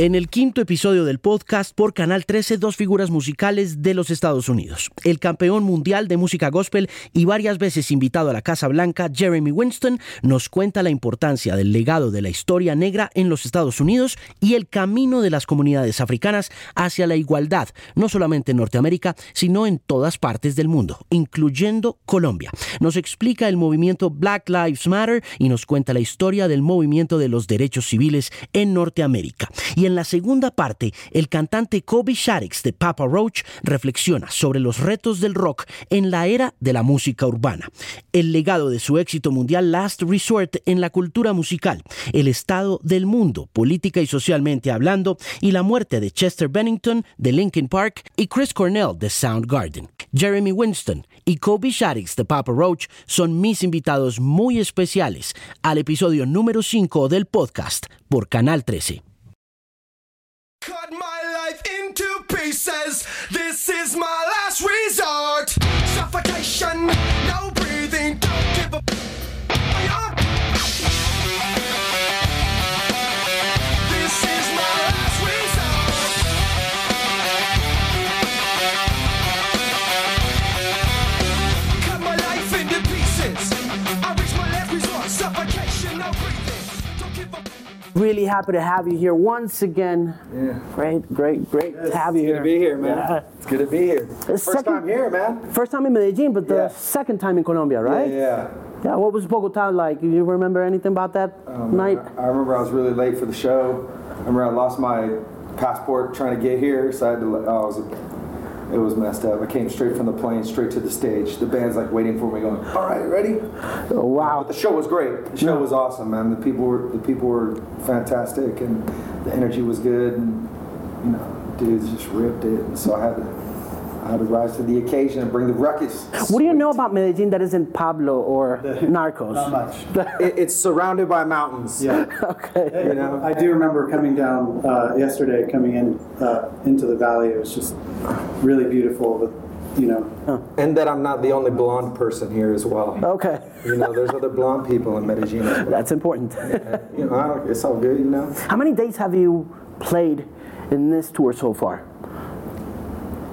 En el quinto episodio del podcast por Canal 13, dos figuras musicales de los Estados Unidos. El campeón mundial de música gospel y varias veces invitado a la Casa Blanca, Jeremy Winston, nos cuenta la importancia del legado de la historia negra en los Estados Unidos y el camino de las comunidades africanas hacia la igualdad, no solamente en Norteamérica, sino en todas partes del mundo, incluyendo Colombia. Nos explica el movimiento Black Lives Matter y nos cuenta la historia del movimiento de los derechos civiles en Norteamérica. Y en la segunda parte, el cantante Kobe Shaddix de Papa Roach reflexiona sobre los retos del rock en la era de la música urbana, el legado de su éxito mundial Last Resort en la cultura musical, el estado del mundo, política y socialmente hablando, y la muerte de Chester Bennington de Linkin Park y Chris Cornell de Soundgarden. Jeremy Winston y Kobe Shaddix de Papa Roach son mis invitados muy especiales al episodio número 5 del podcast por Canal 13. Is my Really happy to have you here once again. Yeah. Great, great, great to have you It's good here. to be here, man. Yeah. It's good to be here. The First second- time here, man. First time in Medellin, but the Yeah. second time in Colombia, right? Yeah, yeah. What was Bogota like? Do you remember anything about that Oh, night? I, I remember I was really late for the show. I remember I lost my passport trying to get here, so I had to. Oh, it was, it was messed up. I came straight from the plane, straight to the stage. The band's like waiting for me, going, "All right, ready?" Oh, wow. But the show was great. The show was awesome, man. The people were the people were fantastic, and the energy was good, and you know, dudes just ripped it. And so I had to. I had to rise to the occasion and bring the ruckus. What do you know about Medellin that isn't Pablo or Narcos? Not much. It, it's surrounded by mountains. Yeah. okay. You know. I do remember coming down uh, yesterday, coming in uh, into the valley. It was just really beautiful. With you know, And that I'm not the only blonde person here as well. Okay. You know, there's other blonde people in Medellin as well. That's important. You know, I don't, it's all good, you know. How many days have you played in this tour so far?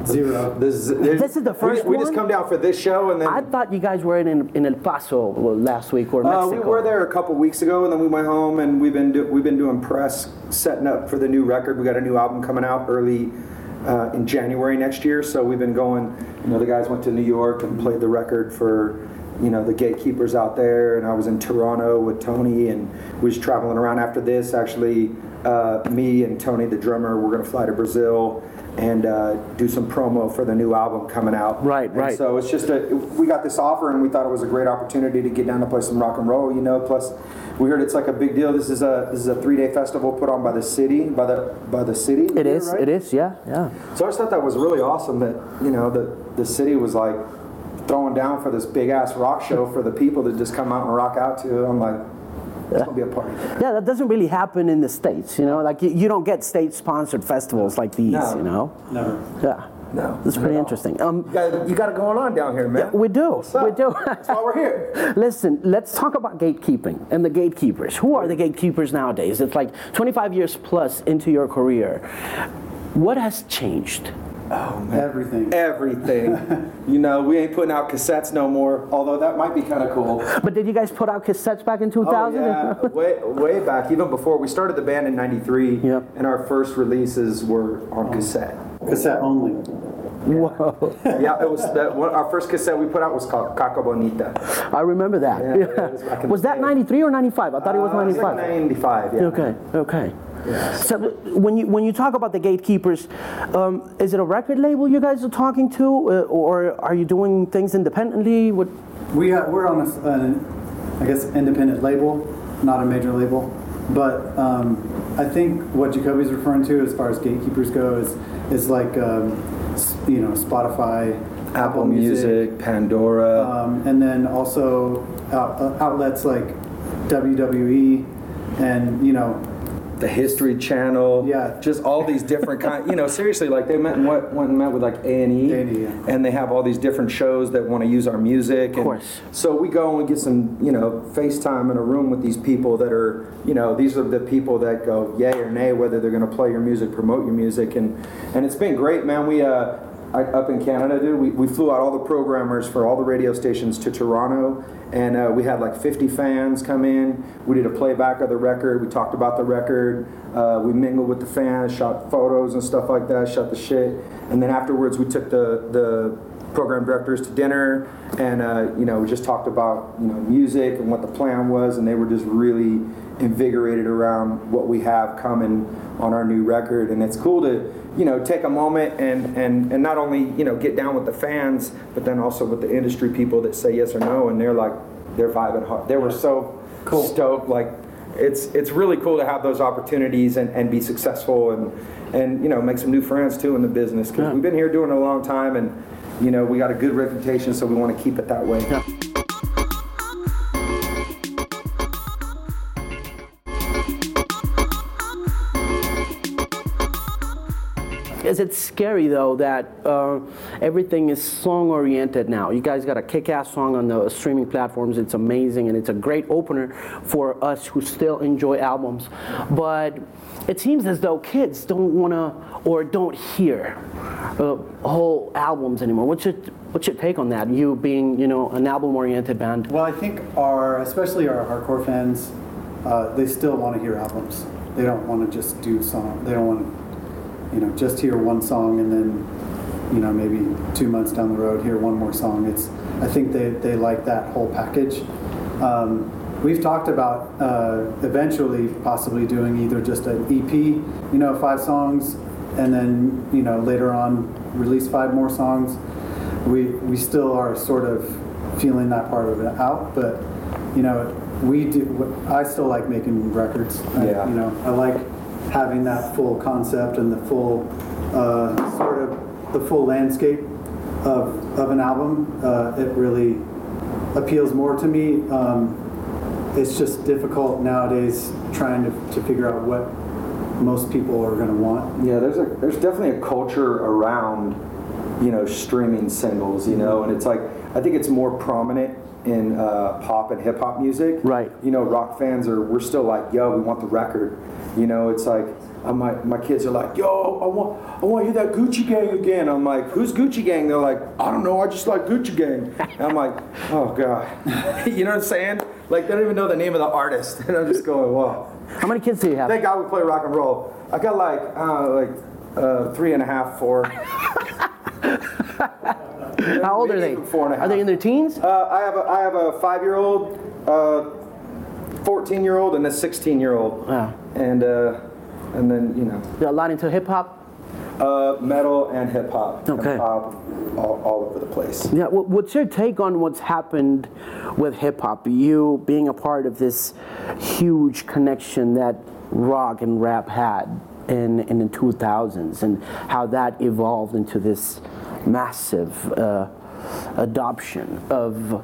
Zero. This is, This is the first we, we just come down for this show and then I thought you guys were in, in El Paso last week or uh, Mexico. we were there a couple weeks ago and then we went home and we've been do, we've been doing press setting up for the new record. We got a new album coming out early uh, in January next year. So we've been going. You know, the guys went to New York and played the record for. You know the gatekeepers out there, and I was in Toronto with Tony, and we was traveling around after this. Actually, uh, me and Tony, the drummer, we're gonna fly to Brazil and uh, do some promo for the new album coming out. Right, And right. So it's just a we got this offer, and we thought it was a great opportunity to get down to play some rock and roll. You know, plus we heard it's like a big deal. This is a this is a three day festival put on by the city, by the by the city. It here, is, right? it is, yeah, yeah. So I just thought that was really awesome that you know the the city was like throwing down for this big ass rock show for the people to just come out and rock out to. I'm like, it's gonna be a party. Yeah, that doesn't really happen in the States, you know? Like, you, you don't get state sponsored festivals like these, No. you know? Never. Yeah. No, That's not pretty interesting. Um, You got, you got it going on down here, man. we do, we do. That's why we're here. Listen, let's talk about gatekeeping and the gatekeepers. Who are the gatekeepers nowadays? It's like 25 years plus into your career. What has changed? Everything. Everything. you know, we ain't putting out cassettes no more. Although that might be kind of cool. But did you guys put out cassettes back in 2000? Oh 2000? yeah, way way back, even before we started the band in '93, Yep. and our first releases were on cassette. Cassette only. Whoa. Yeah, it was that. One, our first cassette we put out was called Caca Bonita. I remember that. Yeah, it was Was that 93 or 95? I thought it was Uh, it was 95. like '95. Yeah. Okay, okay. So when you when you talk about the gatekeepers, um, is it a record label you guys are talking to, uh, or are you doing things independently? What? We uh, we're on a, s- an, I guess, independent label, not a major label. But um, I think what Jacoby's referring to, as far as gatekeepers go, is is like um, you know Spotify, Apple Music, Pandora. um, and then also out, uh, outlets like WWE, and you know the History Channel, Yeah. just all these different kind. You know, seriously, like they met and what went and met with like A and E, yeah. and they have all these different shows that want to use our music. Of course. So we go and we get some, you know, FaceTime in a room with these people that are, you know, these are the people that go yay or nay whether they're going to play your music, promote your music, and and it's been great, man. We uh. Up in Canada, dude, we, we flew out all the programmers for all the radio stations to Toronto, and uh, we had like 50 fans come in. We did a playback of the record. We talked about the record. Uh, we mingled with the fans, shot photos and stuff like that, shot the shit, and then afterwards we took the the program directors to dinner, and uh, you know we just talked about you know music and what the plan was, and they were just really invigorated around what we have coming on our new record, and it's cool to you know take a moment and and and not only you know get down with the fans, but then also with the industry people that say yes or no, and they're like they're vibing hard. They were so cool stoked, like it's it's really cool to have those opportunities and, and be successful and and you know make some new friends too in the business because Yeah. we've been here doing it a long time and you know we got a good reputation so we want to keep it that way. Is it scary though that uh, everything is song oriented now? You guys got a kick ass song on the streaming platforms. It's amazing and it's a great opener for us who still enjoy albums. But it seems as though kids don't want to or don't hear uh, whole albums anymore. What's your, what's your take on that? You being, you know, an album oriented band. Well, I think our, especially our hardcore fans, uh, they still want to hear albums. They don't want to just do song. They don't want to, you know, just hear one song and then, you know, maybe two months down the road hear one more song. It's, I think they, they like that whole package. Um, we've talked about uh, eventually possibly doing either just an EP, you know, five songs, and then you know later on release five more songs. We we still are sort of feeling that part of it out, but you know we do. I still like making records. I, Yeah. You know I like having that full concept and the full uh, sort of the full landscape of of an album. Uh, it really appeals more to me. Um, it's just difficult nowadays trying to, to figure out what most people are going to want. Yeah, there's a there's definitely a culture around you know streaming singles, you know, and it's like I think it's more prominent in uh, pop and hip hop music. Right. You know, rock fans are we're still like, yo, we want the record. You know, it's like uh, my my kids are like, yo, I want I want to hear that Gucci Gang again. I'm like, who's Gucci Gang? They're like, I don't know, I just like Gucci Gang. And I'm like, oh god, you know what I'm saying? Like they don't even know the name of the artist, and I'm just going, wow. How many kids do you have? Thank God we play rock and roll. I got like uh, like uh, three and a half, four. How old are they? four and a Are they in their teens? Uh, I have a I have a five year old, uh, fourteen year old, and a sixteen year old. Wow. And uh, and then you know They're a lot into hip hop. uh, metal and hip hop. Okay. And pop, all, all over the place. Yeah, wh- what's your take on what's happened with hip hop? You being a part of this huge connection that rock and rap had in, in the 2000s and how that evolved into this massive uh, adoption of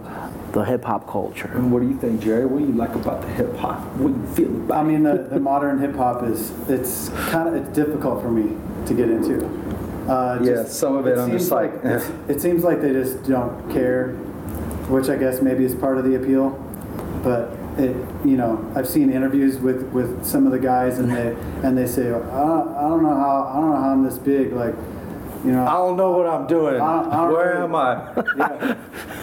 the hip hop culture. And what do you think, Jerry? What do you like about the hip hop? What do you feel about? I mean, the, the modern hip hop is it's kind of it's difficult for me to get into. Uh, Yeah, some of it I'm seems just like, eh. it seems like they just don't care, which I guess maybe is part of the appeal. But it, you know, I've seen interviews with, with some of the guys, and they and they say, I don't, I don't know how I don't know how I'm this big, like, you know. I don't know what I'm doing. I don't- I don't Where really- am I? yeah.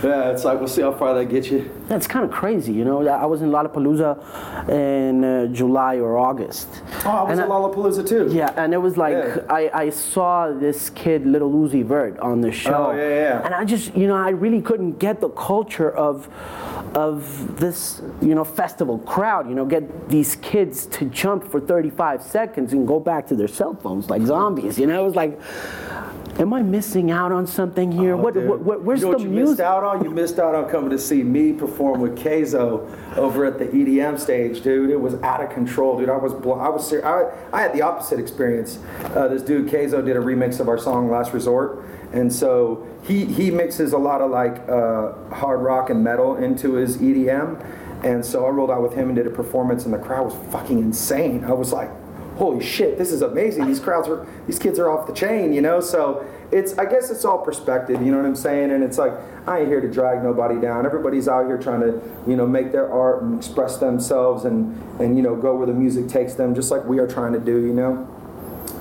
yeah, it's like we'll see how far that gets you. That's kind of crazy, you know. I was in Lollapalooza in uh, July or August. Oh, I was And at Lollapalooza too. Yeah, and it was like Yeah. I, I saw this kid, Little Uzi Vert, on the show. Oh, yeah, yeah. And I just, you know, I really couldn't get the culture of of this, you know, festival crowd. You know, get these kids to jump for 35 seconds and go back to their cell phones like zombies. You know, it was like, am I missing out on something here? what, Oh, Dude, what, what- where's you know the you music? missed out on? You missed out on coming to see me perform with Kayzo over at the EDM stage, dude. It was out of control, dude. I was blo- I was ser- I, I had the opposite experience. Uh, this dude Kayzo did a remix of our song Last Resort, and so he he mixes a lot of like uh, hard rock and metal into his EDM. And so I rolled out with him and did a performance, and the crowd was fucking insane. I was like, holy shit, this is amazing. These crowds are, these kids are off the chain, you know? So it's, I guess it's all perspective, you know what I'm saying? And it's like, I ain't here to drag nobody down. Everybody's out here trying to, you know, make their art and express themselves and, and, you know, go where the music takes them, just like we are trying to do, you know?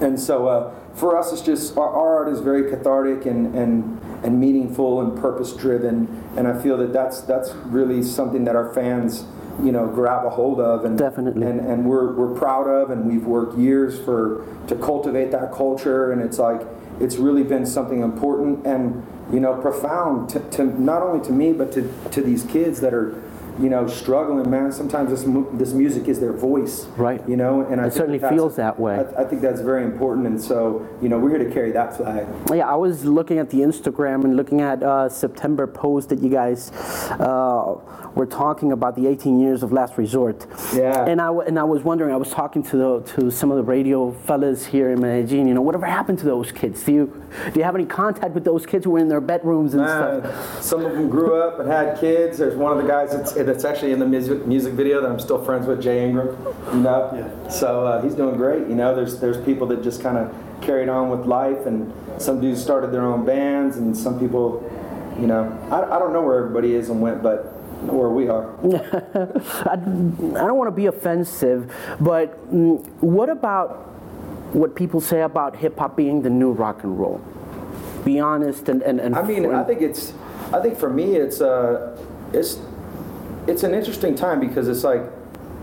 And so uh, for us, it's just our, our art is very cathartic and, and, and meaningful and purpose driven. And I feel that that's, that's really something that our fans, you know, grab a hold of and Definitely. and, and we're, we're proud of and we've worked years for to cultivate that culture and it's like it's really been something important and you know profound to, to not only to me but to, to these kids that are you know struggling man sometimes this mu- this music is their voice Right. you know and I It certainly that's- feels that way. I, I think that's very important and so you know we're here to carry that flag Yeah, I was looking at the Instagram and looking at uh, September post that you guys uh, were talking about the 18 years of Last Resort. Yeah. And I w- and I was wondering. I was talking to the, to some of the radio fellas here in Medellin. You know, whatever happened to those kids? Do you do you have any contact with those kids who were in their bedrooms and Man, stuff? some of them grew up and had kids. There's one of the guys that's, that's actually in the music, music video that I'm still friends with, Jay Ingram. You know, Yeah. so uh, he's doing great. You know, there's there's people that just kind of carried on with life, and some dudes started their own bands, and some people, you know, I, I don't know where everybody is and went, but where we are. I, I don't want to be offensive, but mm, what about what people say about hip hop being the new rock and roll? Be honest and and, and I mean, I think it's, I think for me, it's uh, it's, it's an interesting time because it's like,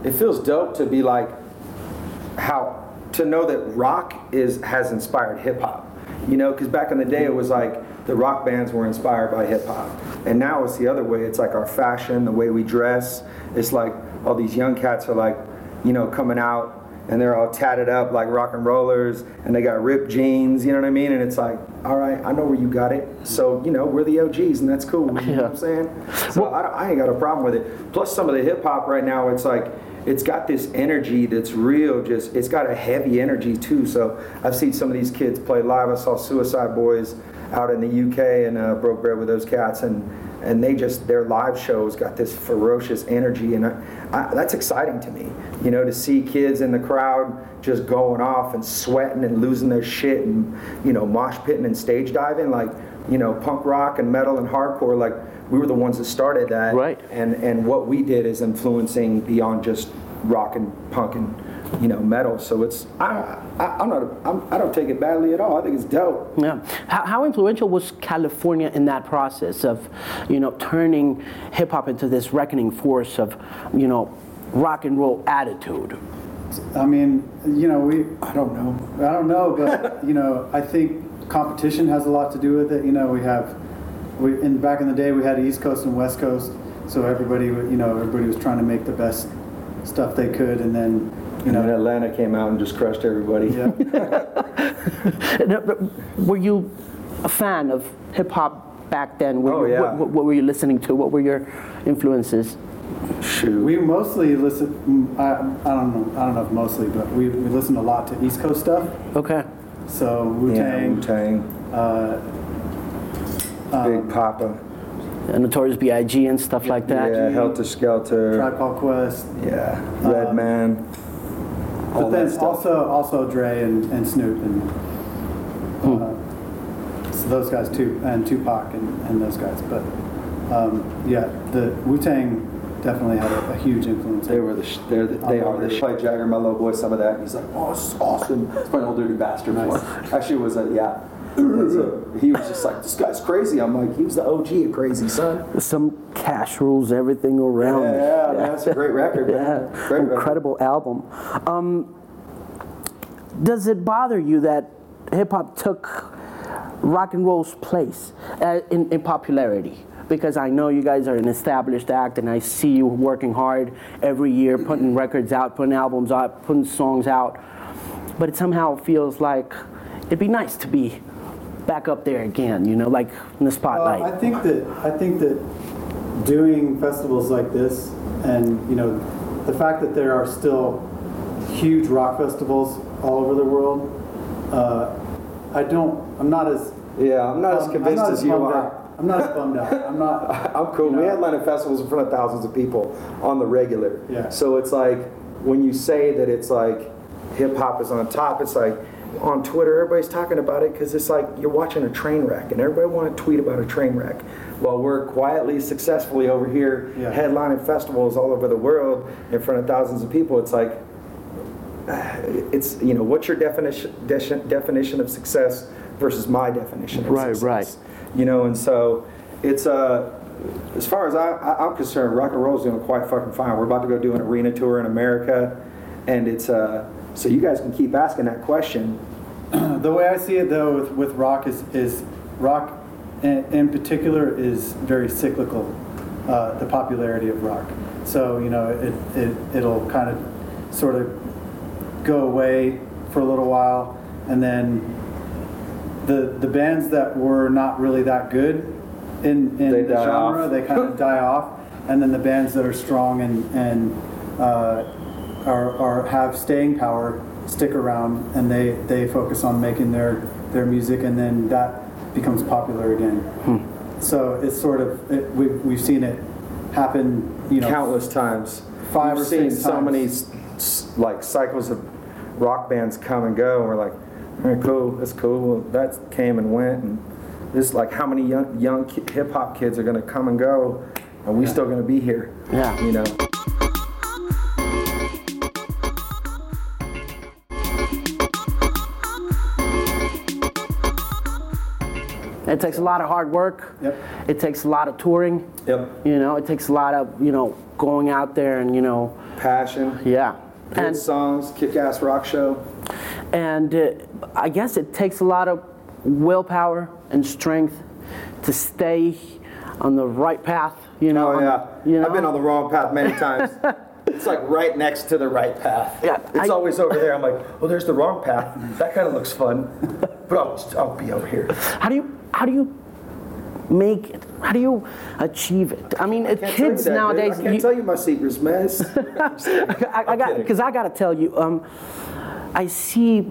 it feels dope to be like, how to know that rock is has inspired hip hop. You know, because back in the day it was like the rock bands were inspired by hip hop, and now it's the other way. It's like our fashion, the way we dress. It's like all these young cats are like, you know, coming out and they're all tatted up like rock and rollers, and they got ripped jeans. You know what I mean? And it's like, all right, I know where you got it. So you know, we're the OGs, and that's cool. You know what I'm saying? So I, I ain't got a problem with it. Plus, some of the hip hop right now, it's like it's got this energy that's real just it's got a heavy energy too so i've seen some of these kids play live i saw Suicideboys out in the uk and uh, broke bread with those cats and and they just their live shows got this ferocious energy and I, I, that's exciting to me you know to see kids in the crowd just going off and sweating and losing their shit and you know mosh pitting and stage diving like you know punk rock and metal and hardcore like we were the ones that started that Right. and and what we did is influencing beyond just rock and punk and you know metal so it's i, I i'm not I'm, i don't take it badly at all i think it's dope Yeah. How, how influential was California in that process of, you know, turning hip hop into this reckoning force of, you know, rock and roll attitude? I mean, you know, we i don't know I don't know, but you know, I think competition has a lot to do with it. You know, we have, we in back in the day we had East Coast and West Coast, so everybody, you know, everybody was trying to make the best stuff they could, and then, you and then know, atlanta came out and just crushed everybody yeah. And, uh, Were you a fan of hip hop back then? Were Oh, you- yeah. What, what- what were you listening to? What were your influences? shoot We mostly listen. mm, I, I don't know. I don't know if mostly, but we, we listen a lot to East Coast stuff. Okay. So Wu yeah, Tang, Wu-Tang, uh, Big Poppa, And Notorious B.I.G. and stuff like that. yeah, Heltah Skeltah, Tribe Called Quest, yeah, Red Um, Man. But then also also Dre and, and Snoop and Hmm. uh, so those guys too, and Tupac and, and those guys. But um, yeah, the Wu Tang definitely had a, a huge influence. They were the sh- they're the, they are the sh- played Jagger, little boy, some of that. And he's like, oh, this is awesome. It's my old dirty bastard. Nice. Actually, it was a yeah. He was just like, this guy's crazy. I'm like, he was the OG of crazy, son. Some cash rules everything around. Yeah, yeah, man, that's a great record. Man. Yeah, Great record. incredible album. Um, does it bother you that hip hop took rock and roll's place uh, in, in popularity? Because I know you guys are an established act, and I see you working hard every year, putting records out, putting albums out, putting songs out. But it somehow feels like it'd be nice to be back up there again, you know, like in the Well, spotlight. I think that I think that doing festivals like this, and you know, the fact that there are still huge rock festivals all over the world, uh, I don't. I'm not as Yeah, I'm not as Um, I'm convinced not as as you are. out. I'm not as bummed out. I'm not. I'm cool. you We know, headline festivals in front of thousands of people on the regular. Yeah. So it's like when you say that it's like hip hop is on top, it's like on Twitter everybody's talking about it because it's like you're watching a train wreck and everybody want to tweet about a train wreck. While we're quietly, successfully over here Yeah. headlining festivals all over the world in front of thousands of people, it's like it's you know what's your definition de- definition of success versus my definition of Right, success right. you know and so it's uh as far as I, I'm concerned rock and roll is doing quite fucking fine we're about to go do an arena tour in America and it's uh so you guys can keep asking that question The way I see it though with, with rock is, is rock in, in particular is very cyclical, uh, the popularity of rock. So, you know, it, it, it'll kind of sort of go away for a little while and then the, the bands that were not really that good in, in They the genre, off. they kind of die off. And then the bands that are strong and, and uh, are, are have staying power stick around and they, they focus on making their, their music and then that becomes popular again. Hmm. So it's sort of, it, we've, we've seen it happen, you know. countless times Five We've or seen six so times. many s- s- like cycles of rock bands come and go and we're like all right cool that's cool well, that came and went and this like how many young young hip-hop kids are going to come and go and we still going to be here Yeah. you know It takes a lot of hard work. Yep. It takes a lot of touring. Yep. You know, it takes a lot of, you know, going out there and, you know, passion yeah. good And, songs kick-ass rock show and uh, I guess it takes a lot of willpower and strength to stay on the right path, you know. oh yeah you know? i've been on the wrong path many times it's like right next to the right path Yeah, it's I- always over there i'm like well there's the wrong path that kind of looks fun but I'll, I'll be over here How do you how do you make it? How do you achieve it? I mean, you kids that, dude. nowadays. I can't you- tell you my secrets, man. I, I got because I got to tell you, um, I see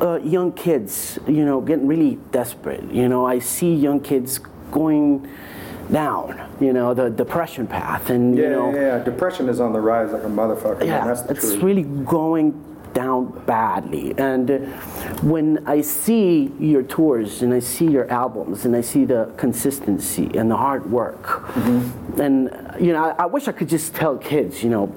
uh, young kids, you know, getting really desperate. You know, I see young kids going down, you know, the depression path, and Yeah, you know, yeah, yeah. Depression is on the rise like a motherfucker. yeah, That's the it's truth. really going down badly. And uh, when I see your tours and I see your albums and I see the consistency and the hard work, Mm-hmm. and you know, I, I wish I could just tell kids, you know.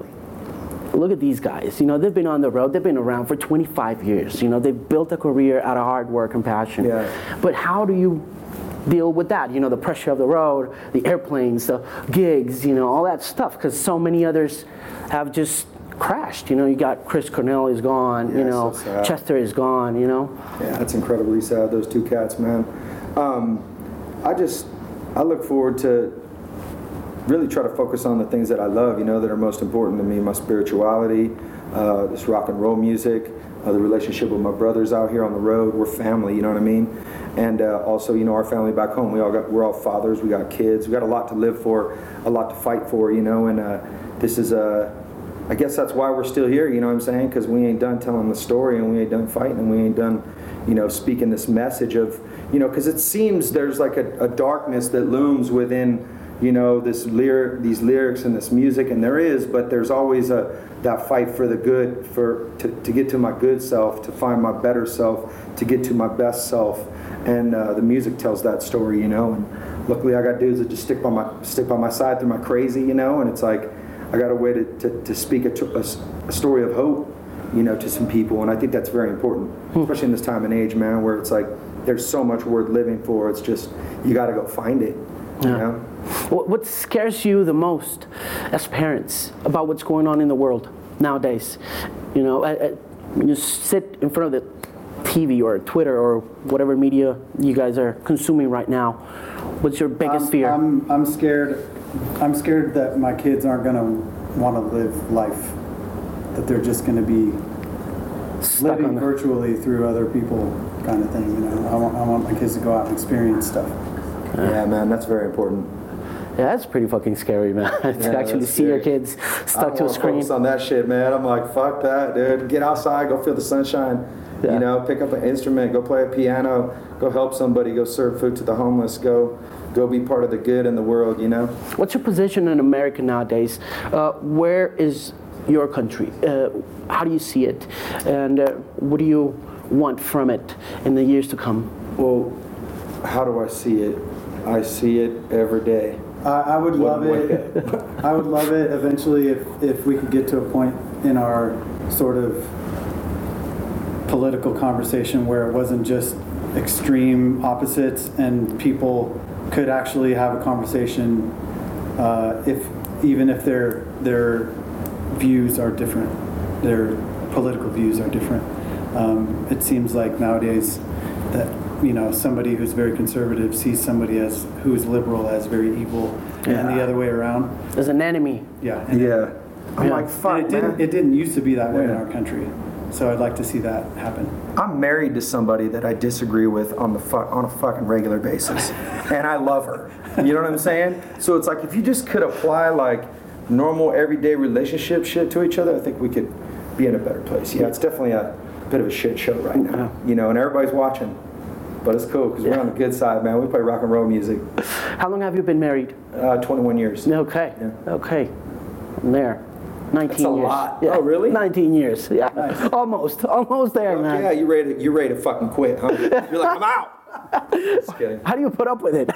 Look at these guys. You know, they've been on the road. They've been around for 25 years. You know, they've built a career out of hard work and passion. Yeah. But how do you deal with that? You know, the pressure of the road, the airplanes, the gigs, you know, all that stuff. Because so many others have just crashed. You know, you got Chris Cornell is gone. you know, so. Chester is gone. You know. Yeah, that's incredibly sad. Those two cats, man. Um, I just, I look forward to really try to focus on the things that I love. You know, that are most important to me. My spirituality, uh, this rock and roll music, uh, the relationship with my brothers out here on the road. We're family. You know what I mean? And uh, also, you know, our family back home. We all got, we're all fathers. We got kids. We got a lot to live for, a lot to fight for. You know, and uh, this is a. I guess that's why we're still here, you know what I'm saying? Because we ain't done telling the story and we ain't done fighting and we ain't done, you know, speaking this message of, you know, because it seems there's like a, a darkness that looms within, you know, this lyric, these lyrics and this music, and there is, but there's always a that fight for the good, for to, to get to my good self, to find my better self, to get to my best self, and uh, the music tells that story, you know. And luckily, I got dudes that just stick by my stick by my side through my crazy, you know, and it's like. I got a way to, to, to speak a, a a story of hope, you know, to some people, and I think that's very important, especially in this time and age, man, where it's like there's so much worth living for. It's just you got to go find it, you know. What, what scares you the most as parents about what's going on in the world nowadays? You know, I, I, when you sit in front of the TV or Twitter or whatever media you guys are consuming right now, what's your biggest I'm, fear? I'm, I'm scared. I'm scared that my kids aren't going to want to live life. That they're just going to be Stuck living the, virtually through other people, kind of thing. You know, I want, I want my kids to go out and experience stuff. Yeah, man, that's very important. Yeah, that's pretty fucking scary, man. to Yeah, actually see your scary. kids I stuck to a screen. focus on that shit, man. I'm like, fuck that, dude. Get outside, go feel the sunshine. Yeah. You know, pick up an instrument, go play a piano, go help somebody, go serve food to the homeless, go go be part of the good in the world, you know? What's your position in America nowadays? Uh, where is your country? Uh, how do you see it? And uh, what do you want from it in the years to come? Well, how do I see it? I see it every day. I, I would love it. I would love it eventually if, if we could get to a point in our sort of political conversation where it wasn't just extreme opposites and people could actually have a conversation uh, if even if their their views are different, their political views are different. Um, it seems like nowadays that you know somebody who's very conservative sees somebody as who's liberal as very evil, and the other way around. As an enemy. Yeah. and- Yeah. I'm Yeah. like, and fuck, it didn't. man. It didn't used to be that way in our country, so I'd like to see that happen. I'm married to somebody that I disagree with on the fu- on a fucking regular basis, and I love her. You know what I'm saying? So it's like if you just could apply like normal everyday relationship shit to each other, I think we could be in a better place. Yeah, it's definitely a bit of a shit show right now. You know, and everybody's watching, but it's cool because we're on the good side, man. We play rock and roll music. How long have you been married? Uh, 21 years. Okay. Yeah. Okay. I'm there. 19 That's a years. lot. Yeah. Oh, really? 19 years. Yeah. Almost. Almost there, Fuck man. yeah, you ready? To, you ready to fucking quit? Huh? You're like, I'm out. Just kidding. How do you put up with it?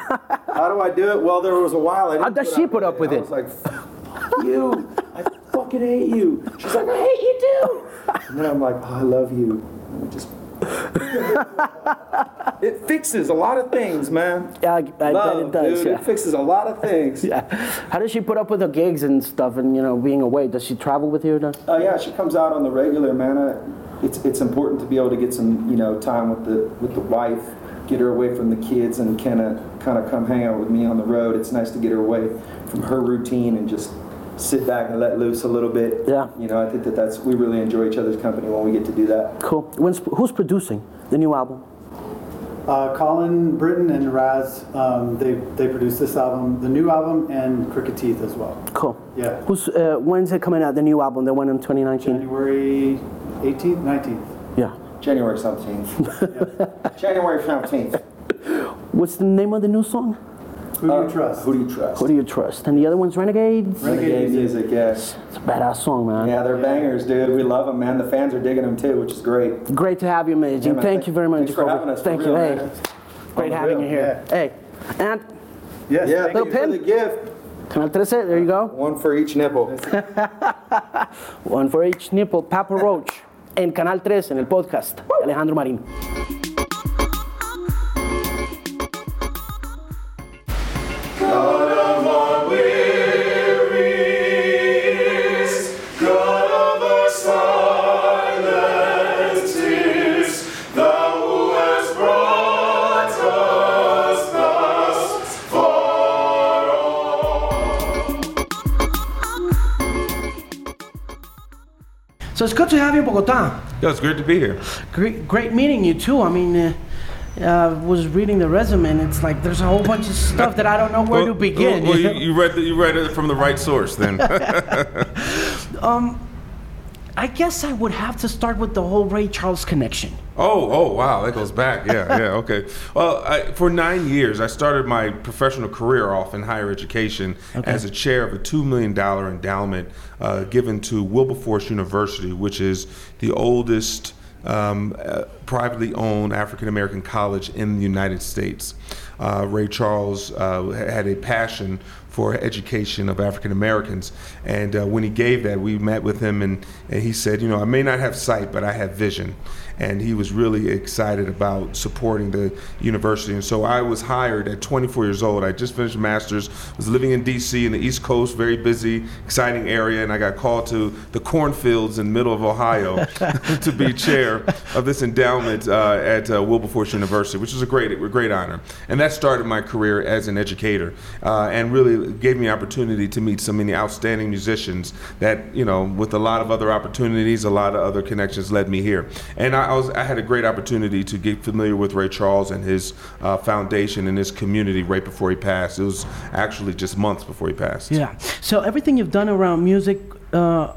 How do I do it? Well, there was a while I didn't How does she put up with I it? was like, fuck you. I fucking hate you. She's like, I hate you too. And then I'm like, oh, I love you. And we just. it fixes a lot of things, man. Yeah, I, I bet it does. dude. Yeah. It fixes a lot of things. yeah. How does she put up with the gigs and stuff and, you know, being away? Does she travel with you? Or not? Uh, yeah, she comes out on the regular, man. I, it's it's important to be able to get some you know time with the with the wife, get her away from the kids, and kind of kind of come hang out with me on the road. It's nice to get her away from her routine and just sit back and let loose a little bit. Yeah. You know, I think that that's we really enjoy each other's company when we get to do that. Cool. When's, who's producing the new album? Uh, Colin Brittain and Raz, um, they they produced this album, the new album, and Crooked Teeth as well. Cool. Yeah. Who's, uh, when's it coming out, the new album, the one in 2019? January 18th, 19th. Yeah. January seventeenth. January seventeenth. What's the name of the new song? Who do you trust? Uh, Who do you trust? Who do you trust? And the other one's Renegades? Renegade music, yes. It's a badass song, man. Yeah, they're bangers, dude. We love them, man. The fans are digging them too, which is great. Great to have you, Major. Yeah, man. Thank you very much, Thanks for Jacoby. having us, for Thank real, you. Hey, man. great the having real, you here. Hey, and Yes. Yeah, thank thank Little you for pin? the gift. Canal 13, there you go. One for each nipple. One for each nipple. Papa Roach en Canal 3 en el podcast. de Alejandro Marín. So it's good to have you in Bogota. Yo, it's great to be here. Great, great meeting you too. I mean, uh, uh, was reading the resume and it's like there's a whole bunch of stuff that I don't know where to begin. Well, you you, read the, you read it from the right source then. um, I guess I would have to start with the whole Ray Charles connection. Oh, oh, wow, that goes back. Yeah, yeah, okay. Well, I, for nine years, I started my professional career off in higher education as a chair of a two million dollar endowment uh, given to Wilberforce University, which is the oldest. Um, uh, privately owned African American college in the United States. Uh, Ray Charles uh, had a passion for education of African Americans, and uh, when he gave that, we met with him, and, and he said, "You know, I may not have sight, but I have vision." And he was really excited about supporting the university. And so I was hired at 24 years old. I just finished a master's, was living in D.C. in the East Coast, very busy, exciting area, and I got called to the cornfields in middle of Ohio to be chair of this endowment uh, at uh, Wilberforce University, which was a great, a great honor. And that started my career as an educator, uh, and really gave me opportunity to meet so many outstanding musicians that, you know, with a lot of other opportunities, a lot of other connections led me here. And I, I was, I had a great opportunity to get familiar with Ray Charles and his uh, foundation and his community right before he passed. It was actually just months before he passed. Yeah. So everything you've done around music, uh,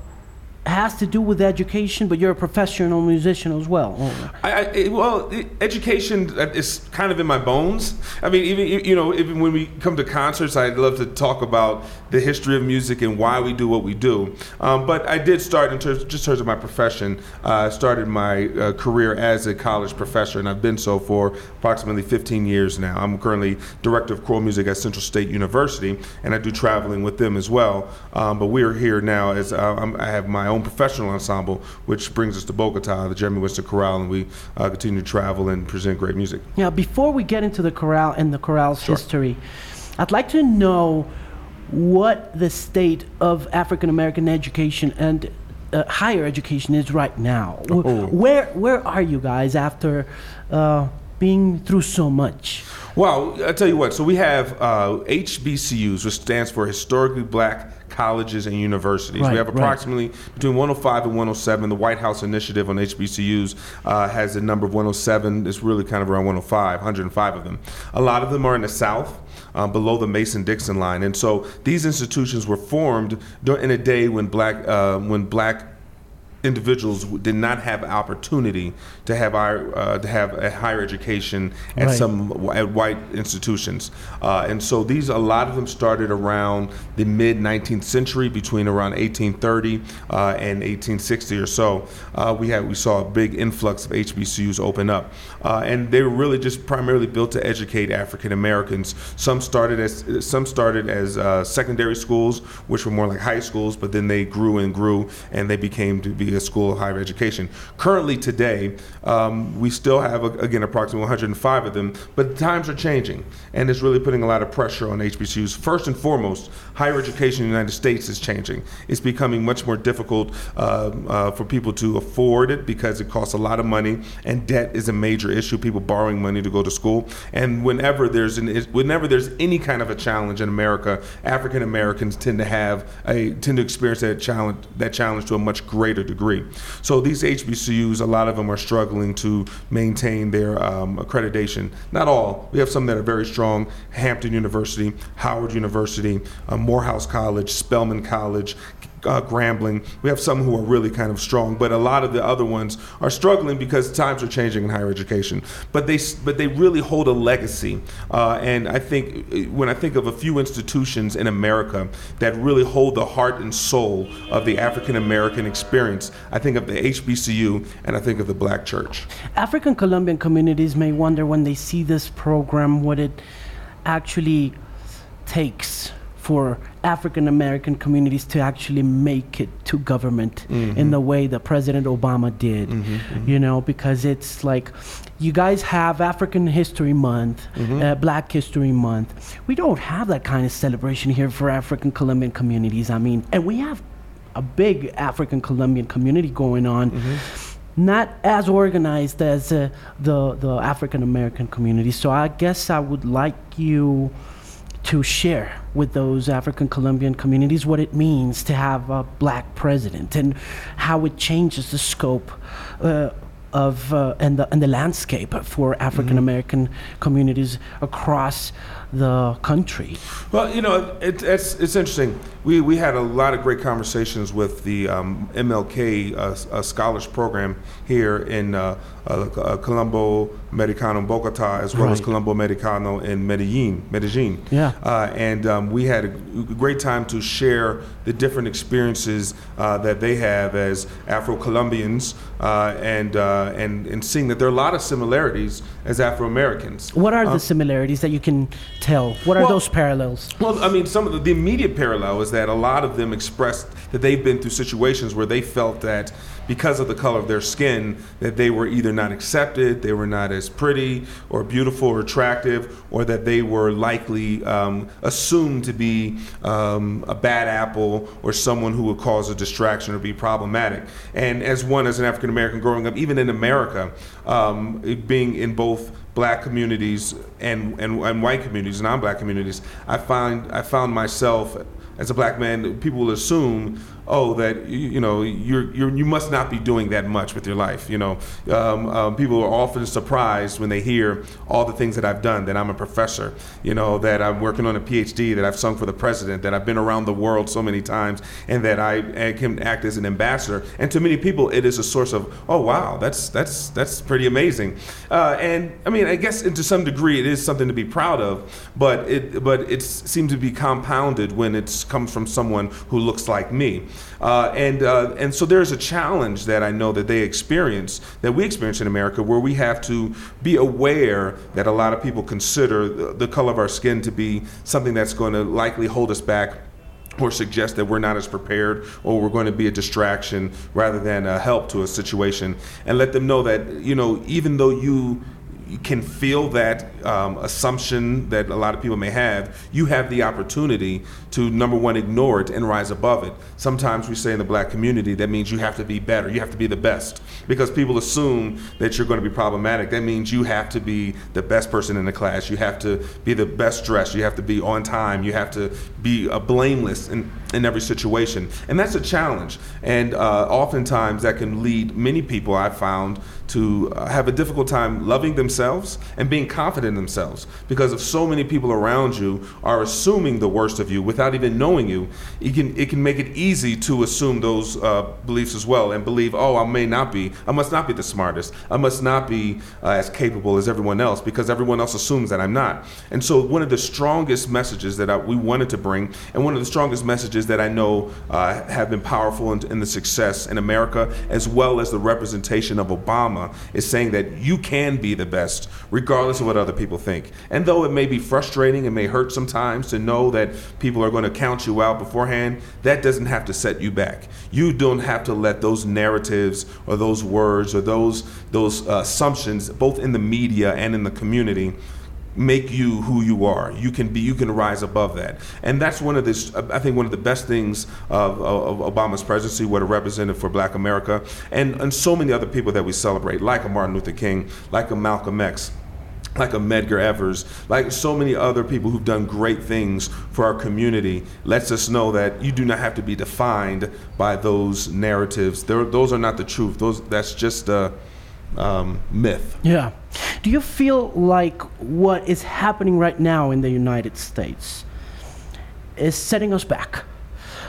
has to do with education, but you're a professional musician as well. I, I, well, education uh, is kind of in my bones. I mean, even you know, even when we come to concerts, I love to talk about the history of music and why we do what we do. Um, but I did start in terms, just in terms of my profession. Uh, I started my uh, career as a college professor, and I've been so for approximately 15 years now. I'm currently director of choral music at Central State University, and I do traveling with them as well. Um, but we are here now as uh, I have my own professional ensemble, which brings us to Bogota, the Jeremy Winston Chorale, and we uh, continue to travel and present great music. Now, before we get into the chorale and the chorale's history, I'd like to know what the state of African American education and uh, higher education is right now. Oh. Where where are you guys after uh, being through so much? Well, I tell you what. So we have uh, HBCUs, which stands for Historically Black Colleges and Universities. Right, we have right. approximately between 105 and 107. The White House Initiative on HBCUs uh, has a number of 107. It's really kind of around 105, 105 of them. A lot of them are in the South. Um, below the Mason-Dixon line, and so these institutions were formed in a day when black uh, when black individuals did not have opportunity to have our uh, to have a higher education at Right. some at white institutions, uh, and so these a lot of them started around the mid 19th century, between around 1830 uh, and 1860 or so. Uh, we had we saw a big influx of HBCUs open up, uh, and they were really just primarily built to educate African Americans. Some started as some started as uh, secondary schools, which were more like high schools, but then they grew and grew, and they became to be a school of higher education. Currently, today, um, we still have again approximately 105 of them, but times are changing, and it's really putting a lot of pressure on HBCUs. First and foremost, higher education in the United States is changing. It's becoming much more difficult uh, uh, for people to afford it because it costs a lot of money, and debt is a major issue. People borrowing money to go to school, and whenever there's an whenever there's any kind of a challenge in America, African Americans tend to have a tend to experience that challenge that challenge to a much greater degree. So these HBCUs, a lot of them are struggling to maintain their um, accreditation. Not all. We have some that are very strong: Hampton University, Howard University, uh, Morehouse College, Spelman College. Uh, Grambling. We have some who are really kind of strong, but a lot of the other ones are struggling because times are changing in higher education. But they, but they really hold a legacy. Uh, and I think uh, when I think of a few institutions in America that really hold the heart and soul of the African American experience, I think of the HBCU and I think of the Black Church. African Colombian communities may wonder when they see this program what it actually takes for African American communities to actually make it to government in mm-hmm. the way that President Obama did. Mm-hmm. Mm-hmm. You know, because it's like you guys have African History Month, uh, Black History Month. We don't have that kind of celebration here for African Colombian communities. I mean, and we have a big African Colombian community going on not as organized as uh, the the African American community. So I guess I would like you to share with those African Colombian communities what it means to have a black president and how it changes the scope uh, of uh, and the and the landscape for African American communities across the country. Well, you know, it, it's it's interesting. We we had a lot of great conversations with the um, MLK uh, uh, Scholars Program here in uh, uh, uh, Colombo Americano, Bogota, as well as Colombo Americano in Medellin. Medellin. Yeah. Uh, and um, we had a great time to share the different experiences uh, that they have as Afro-Colombians, uh, and uh, and and seeing that there are a lot of similarities as Afro-Americans. What are the similarities that you can tell? What are well- those parallels? Well, I mean, some of the, the immediate parallel is that a lot of them expressed that they've been through situations where they felt that because of the color of their skin, that they were either not accepted, they were not as pretty or beautiful or attractive, or that they were likely um, assumed to be um, a bad apple or someone who would cause a distraction or be problematic. And as one, as an African American growing up, even in America, um, being in both black communities and, and, and white communities, and non-black communities, I find I found myself as a black man, people will assume oh, that you, you know, you're, you're you must not be doing that much with your life. You know, um, um, people are often surprised when they hear all the things that I've done. That I'm a professor. You know, that I'm working on a PhD. That I've sung for the president. That I've been around the world so many times, and that I, I can act as an ambassador. And to many people, it is a source of, oh wow, that's that's that's pretty amazing. Uh, and I mean, I guess to some degree, it is something to be proud of. But it but it seems to be compounded when it comes from someone who looks like me. Uh, and uh, and so there's a challenge that I know that they experience that we experience in America, where we have to be aware that a lot of people consider the, the color of our skin to be something that's going to likely hold us back or suggest that we're not as prepared or we're going to be a distraction rather than a help to a situation. And let them know that you know even though you you can feel that um, assumption that a lot of people may have, you have the opportunity to number one ignore it and rise above it. Sometimes we say in the black community that means you have to be better, you have to be the best, because people assume that you're going to be problematic. That means you have to be the best person in the class, you have to be the best dressed, you have to be on time, you have to be uh, blameless in, in every situation, and that's a challenge. And uh, oftentimes that can lead many people I've found to uh, have a difficult time loving themselves and being confident in themselves because if so many people around you are assuming the worst of you without even knowing you it can it can make it easy to assume those uh, beliefs as well and believe oh I may not be I must not be the smartest. I must not be uh, as capable as everyone else because everyone else assumes that I'm not. And so one of the strongest messages that I, we wanted to bring and one of the strongest messages that I know uh, have been powerful in, in the success in America as well as the representation of Obama is saying that you can be the best regardless of what other people think. And though it may be frustrating, it may hurt sometimes to know that people are going to count you out beforehand, that doesn't have to set you back. You don't have to let those narratives or those words or those those uh, assumptions both in the media and in the community make you who you are. You can be, you can rise above that. And that's one of this, I think one of the best things of, of, Obama's presidency, what it represented for black America, and, and so many other people that we celebrate, like a Martin Luther King, like a Malcolm X like a Medgar Evers, like so many other people who've done great things for our community, lets us know that you do not have to be defined by those narratives. They're, those are not the truth. Those that's just a um, myth. Yeah. Do you feel like what is happening right now in the United States is setting us back?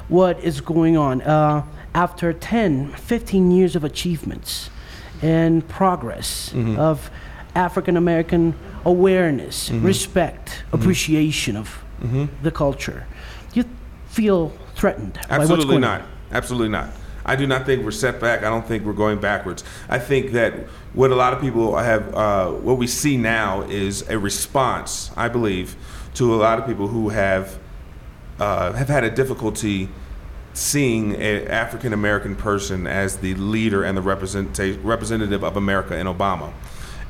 What is going on? Uh, after 10, 15 years of achievements and progress mm-hmm. of African American awareness, mm-hmm. respect, mm-hmm. appreciation of mm-hmm. the culture, do you feel threatened Absolutely not. On? Absolutely not. I do not think we're set back. I don't think we're going backwards. I think that what a lot of people have, uh, what we see now is a response, I believe, to a lot of people who have uh, have had a difficulty seeing an African American person as the leader and the representative of America in Obama.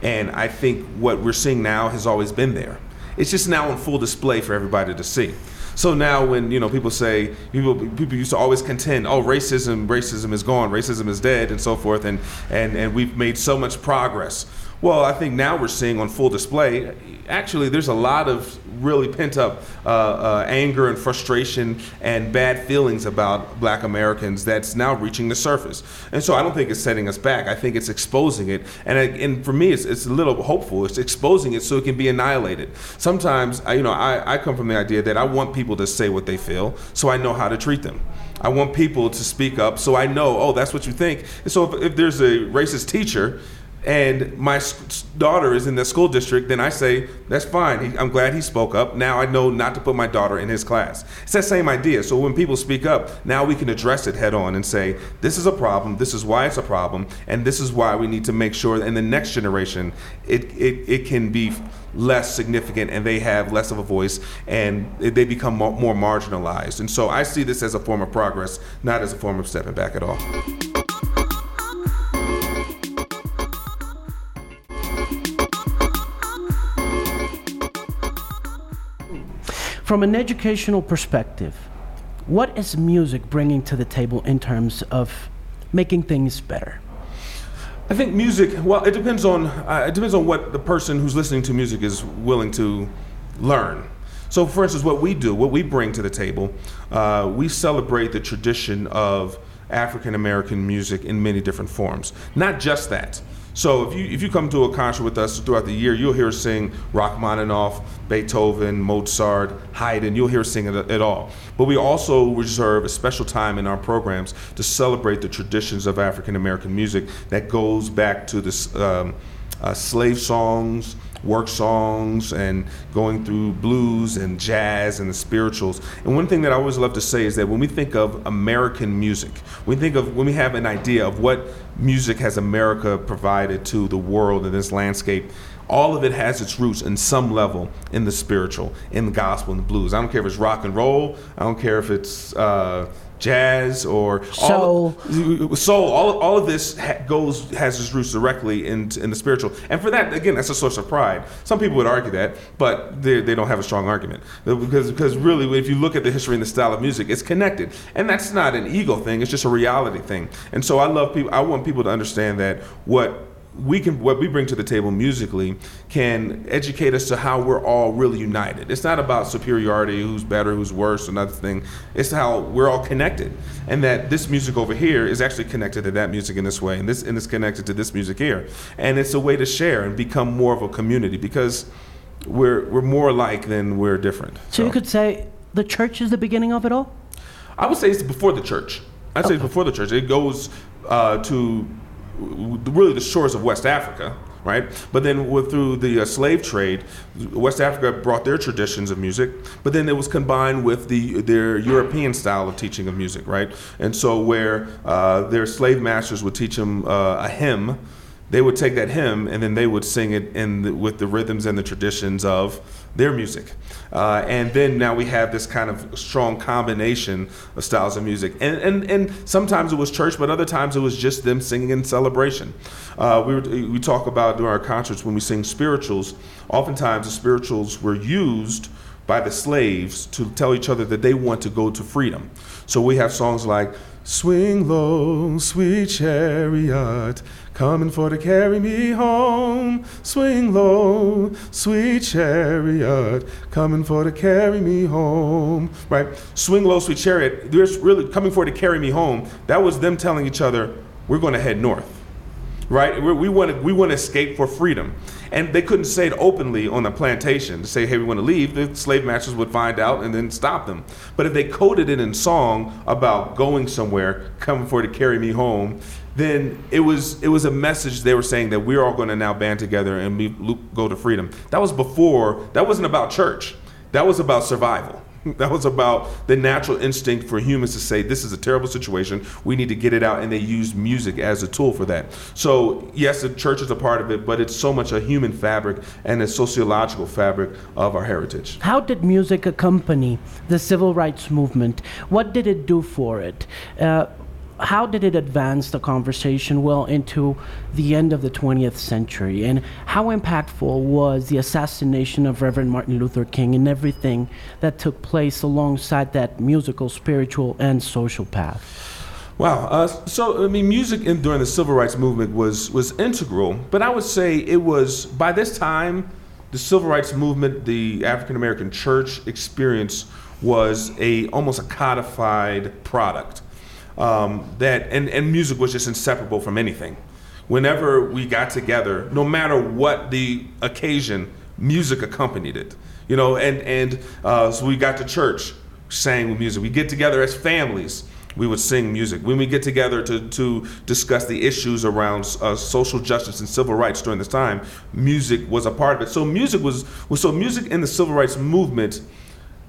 And I think what we're seeing now has always been there. It's just now on full display for everybody to see. So now when you know people say people people used to always contend, oh racism racism is gone, racism is dead, and so forth, and and and we've made so much progress. Well, I think now we're seeing on full display. Actually, there's a lot of really pent up uh, uh, anger and frustration and bad feelings about Black Americans that's now reaching the surface. And so I don't think it's setting us back. I think it's exposing it. And and for me, it's, it's a little hopeful. It's exposing it so it can be annihilated. Sometimes, you know, I, I come from the idea that I want people to say what they feel, so I know how to treat them. I want people to speak up so I know, oh, that's what you think. And so if, if there's a racist teacher, and my daughter is in the school district, then I say, that's fine. I'm glad he spoke up. Now I know not to put my daughter in his class. It's that same idea. So when people speak up, now we can address it head on and say, this is a problem, this is why it's a problem, and this is why we need to make sure that in the next generation it, it, it can be less significant and they have less of a voice and they become more marginalized. And so I see this as a form of progress, not as a form of stepping back at all. From an educational perspective, what is music bringing to the table in terms of making things better? I think music. Well, it depends on uh, it depends on what the person who's listening to music is willing to learn. So, for instance, what we do, what we bring to the table, uh, we celebrate the tradition of African American music in many different forms. Not just that. So if you if you come to a concert with us throughout the year, you'll hear us sing Rachmaninoff, Beethoven, Mozart, Haydn. You'll hear us sing it, it all. But we also reserve a special time in our programs to celebrate the traditions of African American music that goes back to this um, uh, slave songs, work songs and going through blues and jazz and the spirituals. And one thing that I always love to say is that when we think of American music, we think of when we have an idea of what music has America provided to the world in this landscape. All of it has its roots in some level in the spiritual, in the gospel, in the blues. I don't care if it's rock and roll. I don't care if it's uh, jazz or soul. All, soul. All, all of this ha- goes has its roots directly in in the spiritual, and for that, again, that's a source of pride. Some people would argue that, but they, they don't have a strong argument because because really, if you look at the history and the style of music, it's connected, and that's not an ego thing. It's just a reality thing. And so I love people. I want people to understand that what we can what we bring to the table musically can educate us to how we're all really united. It's not about superiority, who's better, who's worse, another thing. It's how we're all connected, and that this music over here is actually connected to that music in this way, and this and it's connected to this music here, and it's a way to share and become more of a community because we're we're more alike than we're different. So, you could say the church is the beginning of it all. I would say it's before the church. I'd say it's before the church. It goes uh, to really the shores of West Africa, right? But then with, through the uh, slave trade, West Africa brought their traditions of music, but then it was combined with the their European style of teaching of music, right? And so where uh, their slave masters would teach them uh, a hymn, they would take that hymn and then they would sing it in the, with the rhythms and the traditions of their music. Uh, and then now we have this kind of strong combination of styles of music. And, and, and sometimes it was church, but other times it was just them singing in celebration. Uh, we, were, we talk about during our concerts when we sing spirituals, oftentimes the spirituals were used by the slaves to tell each other that they want to go to freedom. So we have songs like, Swing low, sweet chariot, coming for to carry me home. Swing low, sweet chariot, coming for to carry me home. Right? Swing low, sweet chariot. There's really coming for to carry me home. That was them telling each other, we're going to head north right? We want to we want to escape for freedom, and they couldn't say it openly on the plantation to say, "Hey, we want to leave." The slave masters would find out and then stop them. But if they coded it in song about going somewhere, coming for to carry me home, then it was it was a message they were saying that we're all going to now band together and we go to freedom. That was before. That wasn't about church. That was about survival. That was about the natural instinct for humans to say, this is a terrible situation. We need to get it out. And they used music as a tool for that. So, yes, the church is a part of it, but it's so much a human fabric and a sociological fabric of our heritage. How did music accompany the civil rights movement? What did it do for it? Uh, how did it advance the conversation well into the end of the 20th century? And how impactful was the assassination of Reverend Martin Luther King and everything that took place alongside that musical, spiritual, and social path? Wow. Uh, so, I mean, music in, during the civil rights movement was, was integral, but I would say it was, by this time, the civil rights movement, the African American church experience was a almost a codified product um, that and, and music was just inseparable from anything. Whenever we got together, no matter what the occasion, music accompanied it. You know, and and uh, so we got to church, sang with music. We get together as families we would sing music. When we get together to, to discuss the issues around uh, social justice and civil rights during this time, music was a part of it. So music was, was so music in the civil rights movement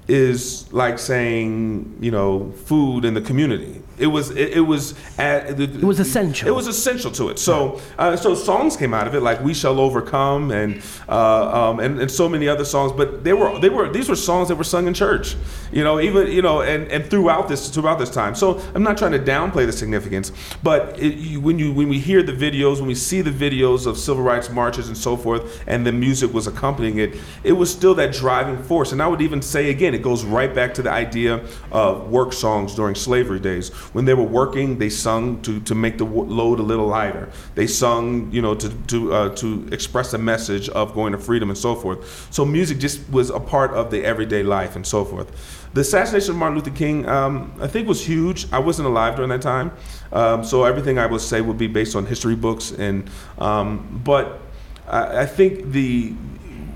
is like saying you know food in the community it was it, it was at, it was essential. It was essential to it. So uh, so songs came out of it like we shall overcome and uh, um, and, and so many other songs but they were they were these were songs that were sung in church you know even you know and, and throughout this throughout this time. So i'm not trying to downplay the significance but it, you, when you when we hear the videos when we see the videos of civil rights marches and so forth and the music was accompanying it it was still that driving force. And i would even say again it goes right back to the idea of work songs during slavery days, when they were working, they sung to, to make the load a little lighter. They sung, you know, to to uh, to express a message of going to freedom and so forth. So music just was a part of the everyday life and so forth. The assassination of Martin Luther King, um, I think, was huge. I wasn't alive during that time, um, so everything I would say would be based on history books. And um, but I, I think the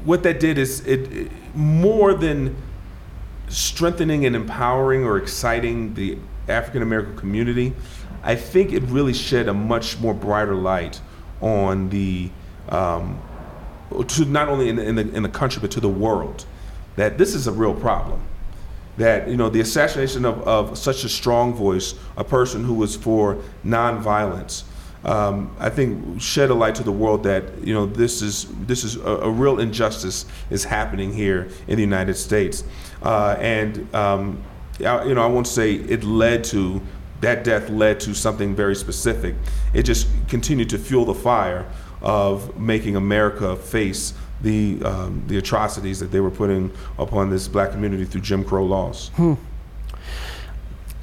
what that did is it, it more than strengthening and empowering or exciting the African American community, I think it really shed a much more brighter light on the um, to not only in the, in the in the country but to the world that this is a real problem. That you know the assassination of, of such a strong voice, a person who was for nonviolence, um, I think shed a light to the world that you know this is this is a, a real injustice is happening here in the United States, uh, and um, I, you know I won't say it led to that death led to something very specific. It just continued to fuel the fire of making America face the um, the atrocities that they were putting upon this black community through Jim Crow laws.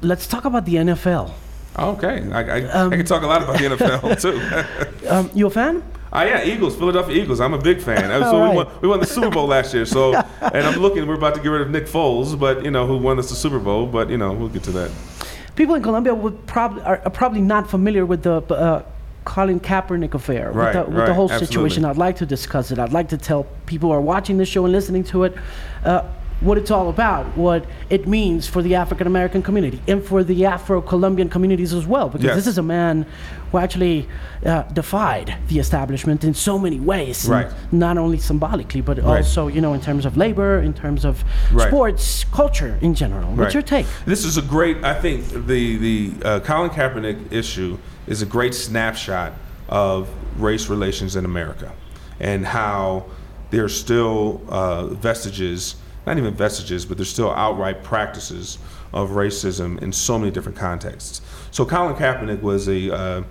Let's talk about the NFL. Okay, I, I, I can talk a lot about the NFL too. Um, you a fan? Ah, yeah, Eagles, Philadelphia Eagles. I'm a big fan. So All we won, we won the Super Bowl last year. So, and I'm looking. We're about to get rid of Nick Foles, but you know who won us the Super Bowl. But you know we'll get to that. People in Colombia would probably are, are probably not familiar with the uh, Colin Kaepernick affair, Right, with, the, with the right, whole absolutely. situation. I'd like to discuss it. I'd like to tell people who are watching this show and listening to it uh, what it's all about, what it means for the African American community and for the Afro Colombian communities as well. Because Yes. this is a man who actually uh, defied the establishment in so many ways, right. not only symbolically, but Right. also you know in terms of labor, in terms of Right. sports, culture in general. What's Right. your take? This is a great. I think the the uh, Colin Kaepernick issue is a great snapshot of race relations in America, and how there's still uh, vestiges, not even vestiges, but there's still outright practices of racism in so many different contexts. So Colin Kaepernick was a uh,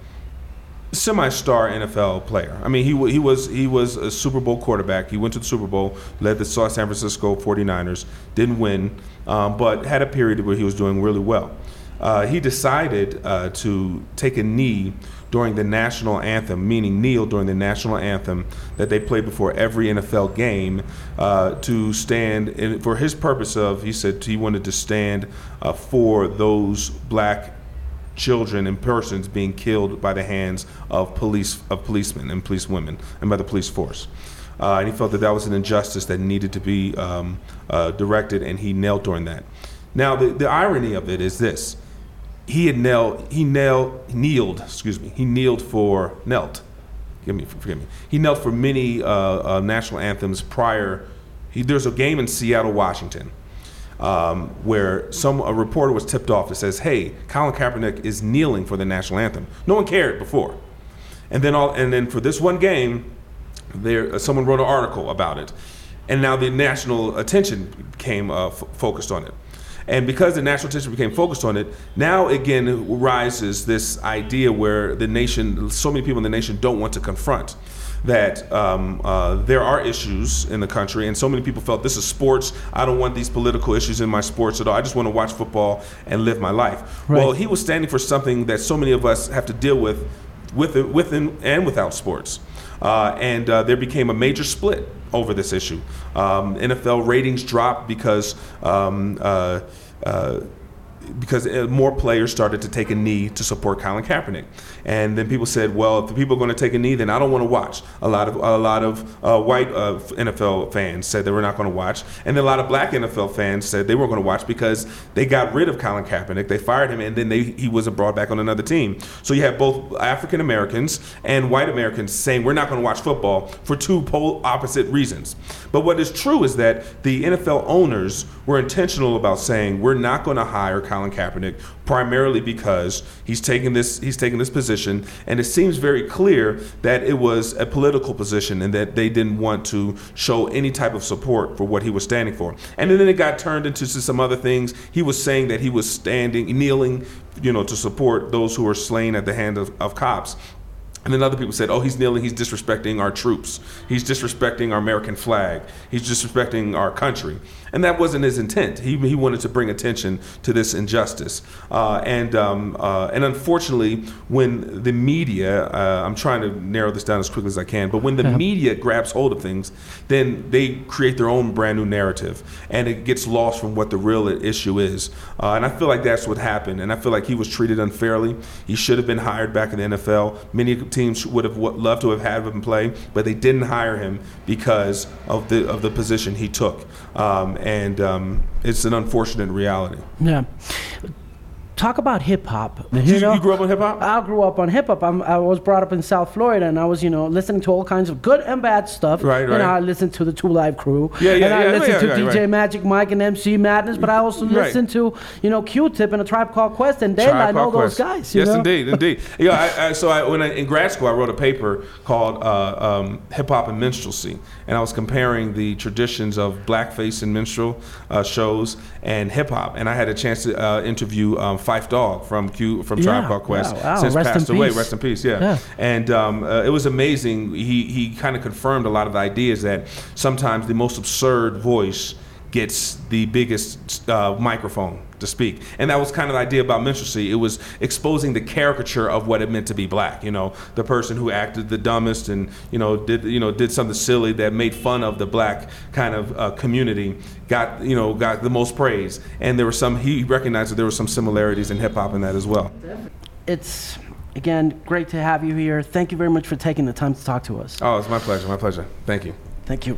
semi-star NFL player. I mean, he he was he was a Super Bowl quarterback. He went to the Super Bowl, led the San Francisco 49ers, didn't win, um, but had a period where he was doing really well. Uh, he decided uh, to take a knee during the national anthem, meaning kneel during the national anthem that they play before every NFL game, uh, to stand in, for his purpose of. He said he wanted to stand uh, for those black children and persons being killed by the hands of police of policemen and police women and by the police force. Uh, and he felt that that was an injustice that needed to be um, uh, directed, and he knelt during that. Now, the, the irony of it is this: he had knelt, he knelt, kneeled, excuse me, he kneeled for knelt. Forgive me, forgive me. He knelt for many uh, uh, national anthems prior. He, there's a game in Seattle, Washington, um, where some a reporter was tipped off that says, "Hey, Colin Kaepernick is kneeling for the national anthem." No one cared before, and then all and then for this one game, there uh, someone wrote an article about it, and now the national attention came uh, f- focused on it. And because the national attention became focused on it, now again rises this idea where the nation, so many people in the nation don't want to confront that um, uh, there are issues in the country, and so many people felt this is sports. I don't want these political issues in my sports at all. I just want to watch football and live my life. Right. Well, he was standing for something that so many of us have to deal with, with within and without sports. Uh, and uh, there became a major split over this issue. Um, NFL ratings dropped because um, uh, uh, because uh, more players started to take a knee to support Colin Kaepernick, and then people said, "Well, if the people are going to take a knee, then I don't want to watch." A lot of a lot of uh, white uh, NFL fans said they were not going to watch, and then a lot of black NFL fans said they weren't going to watch because they got rid of Colin Kaepernick, they fired him, and then they, he wasn't brought back on another team. So you have both African Americans and white Americans saying we're not going to watch football for two pole opposite reasons. But what is true is that the NFL owners were intentional about saying we're not going to hire Colin Kaepernick primarily because he's taking this he's taking this position, and it seems very clear that it was a political position and that they didn't want to show any type of support for what he was standing for. And then it got turned into some other things. He was saying that he was standing, kneeling, you know, to support those who were slain at the hand of, of cops. And then other people said, oh, he's kneeling, he's disrespecting our troops. He's disrespecting our American flag. He's disrespecting our country. And that wasn't his intent. He, he wanted to bring attention to this injustice. Uh, and, um, uh, and unfortunately, when the media, uh, I'm trying to narrow this down as quickly as I can, but when the media grabs hold of things, then they create their own brand new narrative. And it gets lost from what the real issue is. Uh, and I feel like that's what happened. And I feel like he was treated unfairly. He should have been hired back in the NFL. Many teams would have loved to have had him play, but they didn't hire him because of the of the position he took, um, and um, it's an unfortunate reality. Yeah. Talk about hip hop. You, you grew up on hip hop? I grew up on hip hop. I was brought up in South Florida, and I was, you know, listening to all kinds of good and bad stuff. Right, right. And I listened to the Two Live Crew. Yeah, yeah, And I yeah, listened yeah, to DJ right. Magic Mike and MC Madness, but I also Right. listened to, you know, Q-Tip and a Tribe Called Quest and Tribe and all Called those Quest. guys. You yes, know? indeed, indeed. Yeah, I, I, so I, when I, in grad school, I wrote a paper called uh, um, "Hip Hop and Minstrelsy," and I was comparing the traditions of blackface and minstrel uh, shows and hip hop. And I had a chance to uh, interview um, Phife Dawg from Q from Tribe Yeah, Called Quest, wow, wow. since Rest passed away. peace. Rest in peace. Yeah, Yeah. and um, uh, it was amazing. He he kind of confirmed a lot of the ideas that sometimes the most absurd voice gets the biggest uh, microphone to speak. And that was kind of the idea about minstrelsy. It was exposing the caricature of what it meant to be black. You know, the person who acted the dumbest and you know did you know did something silly that made fun of the black kind of uh, community got you know got the most praise. And there were some he recognized that there were some similarities in hip hop in that as well. It's, again, great to have you here. Thank you very much for taking the time to talk to us. Oh, it's my pleasure. My pleasure. Thank you. Thank you.